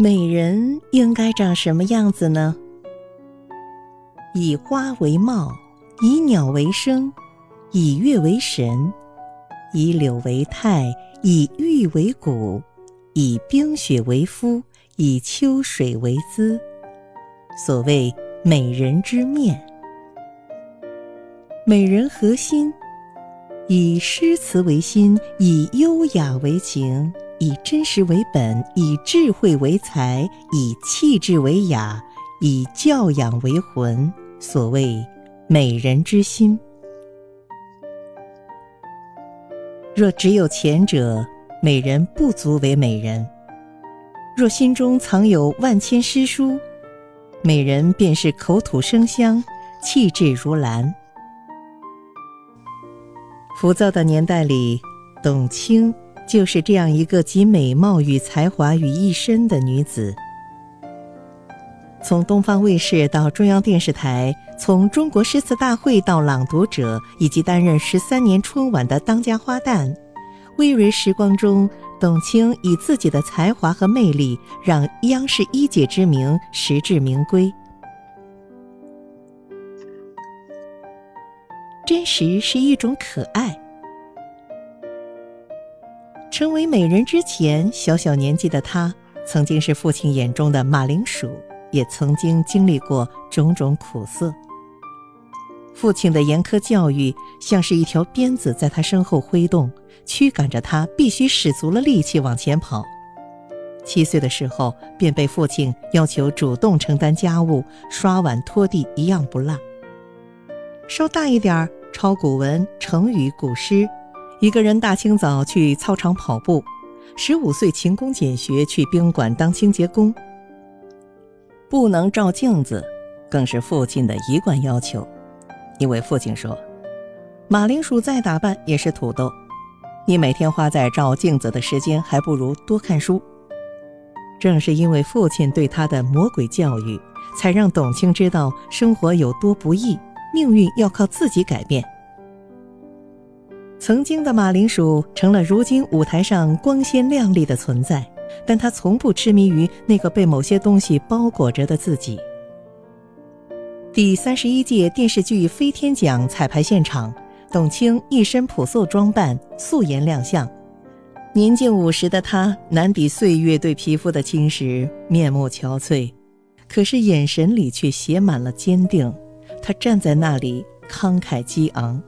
美人应该长什么样子呢？以花为貌，以鸟为声，以月为神，以柳为态，以玉为骨，以冰雪为肤，以秋水为姿。所谓美人之面，美人何心？以诗词为心，以优雅为情。以真实为本，以智慧为才，以气质为雅，以教养为魂。所谓美人之心。若只有前者，美人不足为美人；若心中藏有万千诗书，美人便是口吐生香，气质如兰。浮躁的年代里，董卿。就是这样一个集美貌与才华于一身的女子。从东方卫视到中央电视台，从中国诗词大会到朗读者，以及担任十三年春晚的当家花旦，微蕤时光中，董卿以自己的才华和魅力，让央视一姐之名实至名归。真实是一种可爱。成为美人之前，小小年纪的她，曾经是父亲眼中的马铃薯，也曾经经历过种种苦涩。父亲的严苛教育像是一条鞭子在她身后挥动，驱赶着她必须使足了力气往前跑。七岁的时候，便被父亲要求主动承担家务，刷碗拖地一样不落。稍大一点儿，抄古文、成语、古诗。一个人大清早去操场跑步，十五岁勤工俭学去宾馆当清洁工。不能照镜子，更是父亲的一贯要求，因为父亲说：“马铃薯再打扮也是土豆，你每天花在照镜子的时间，还不如多看书。”正是因为父亲对他的魔鬼教育，才让董卿知道生活有多不易，命运要靠自己改变。曾经的马铃薯成了如今舞台上光鲜亮丽的存在，但他从不痴迷于那个被某些东西包裹着的自己。第三十一届电视剧飞天奖彩排现场，董卿一身朴素装扮，素颜亮相。年近五十的她，难抵岁月对皮肤的侵蚀，面目憔悴，可是眼神里却写满了坚定。她站在那里，慷慨激昂。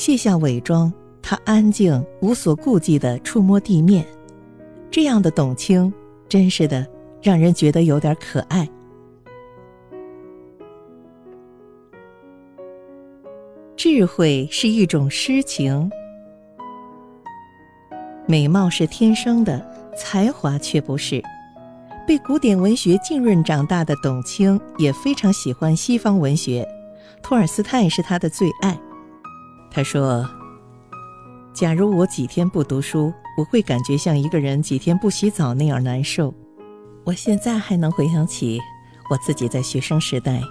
卸下伪装，他安静无所顾忌地触摸地面，这样的董卿，真是的让人觉得有点可爱。智慧是一种诗情，美貌是天生的，才华却不是。被古典文学浸润长大的董卿，也非常喜欢西方文学，托尔斯泰是他的最爱。他说：“假如我几天不读书，我会感觉像一个人几天不洗澡那样难受。我现在还能回想起我自己在学生时代，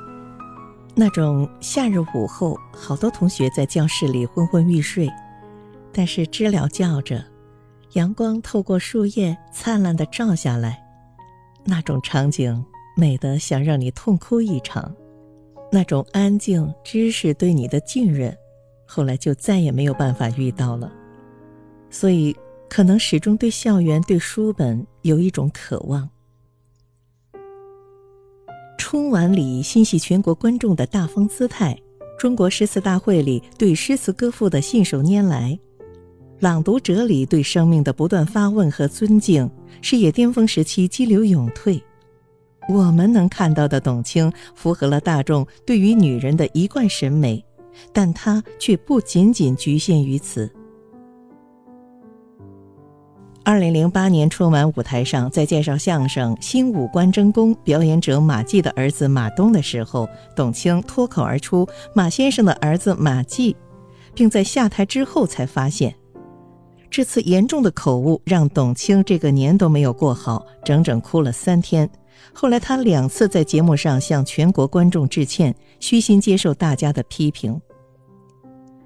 那种夏日午后，好多同学在教室里昏昏欲睡，但是知了叫着，阳光透过树叶灿烂的照下来，那种场景美得想让你痛哭一场，那种安静知识对你的浸润。”后来就再也没有办法遇到了，所以可能始终对校园、对书本有一种渴望。春晚里心系全国观众的大方姿态，中国诗词大会里对诗词歌赋的信手拈来，朗读者里对生命的不断发问和尊敬，事业巅峰时期激流勇退。我们能看到的董卿，符合了大众对于女人的一贯审美。但他却不仅仅局限于此。二零零八年春晚舞台上，在介绍相声《新五官争功》表演者马季的儿子马东的时候，董卿脱口而出“马先生的儿子马季”，并在下台之后才发现，这次严重的口误让董卿这个年都没有过好，整整哭了三天。后来，他两次在节目上向全国观众致歉，虚心接受大家的批评。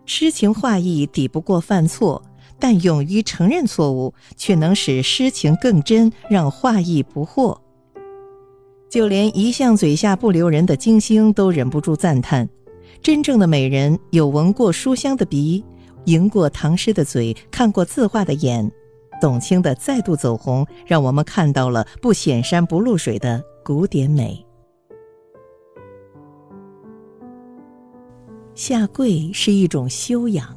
诗情画意抵不过犯错，但勇于承认错误，却能使诗情更真，让画意不惑。就连一向嘴下不留人的金星都忍不住赞叹：真正的美人有闻过书香的鼻，吟过唐诗的嘴，看过字画的眼。董卿的再度走红，让我们看到了不显山不露水的古典美。下跪是一种修养，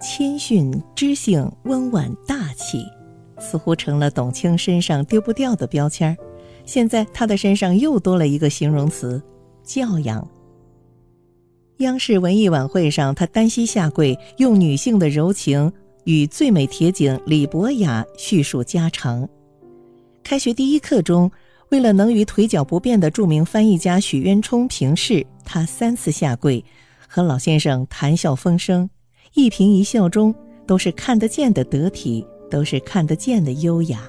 谦逊、知性、温婉、大气，似乎成了董卿身上丢不掉的标签儿。现在她的身上又多了一个形容词——教养。央视文艺晚会上，她单膝下跪，用女性的柔情。与最美铁警李博雅叙述家常。开学第一课中，为了能与腿脚不便的著名翻译家许渊冲平视，他三次下跪，和老先生谈笑风生，一颦一笑中都是看得见的得体，都是看得见的优雅。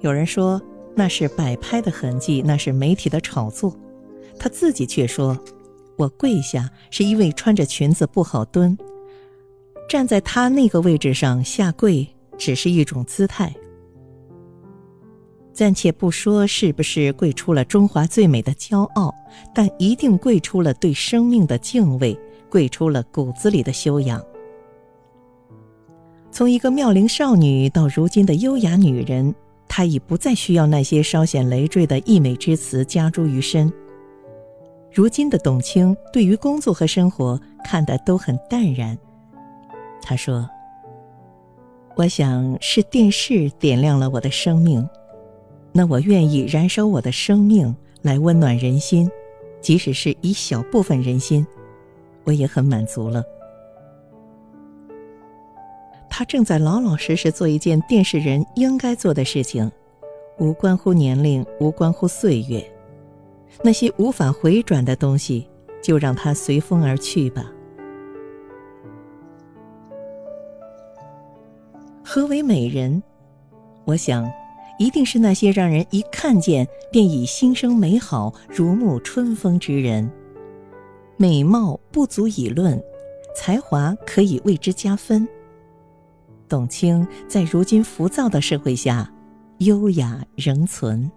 有人说那是摆拍的痕迹，那是媒体的炒作，他自己却说：“我跪下是因为穿着裙子不好蹲。”站在他那个位置上下跪，只是一种姿态。暂且不说是不是跪出了中华最美的骄傲，但一定跪出了对生命的敬畏，跪出了骨子里的修养。从一个妙龄少女到如今的优雅女人，她已不再需要那些稍显累赘的溢美之词加诸于身。如今的董卿，对于工作和生活看得都很淡然。他说：“我想是电视点亮了我的生命，那我愿意燃烧我的生命来温暖人心，即使是一小部分人心，我也很满足了。”他正在老老实实做一件电视人应该做的事情，无关乎年龄，无关乎岁月，那些无法回转的东西，就让它随风而去吧。何为美人？我想，一定是那些让人一看见便已心生美好、如沐春风之人。美貌不足以论，才华可以为之加分。董卿在如今浮躁的社会下，优雅仍存。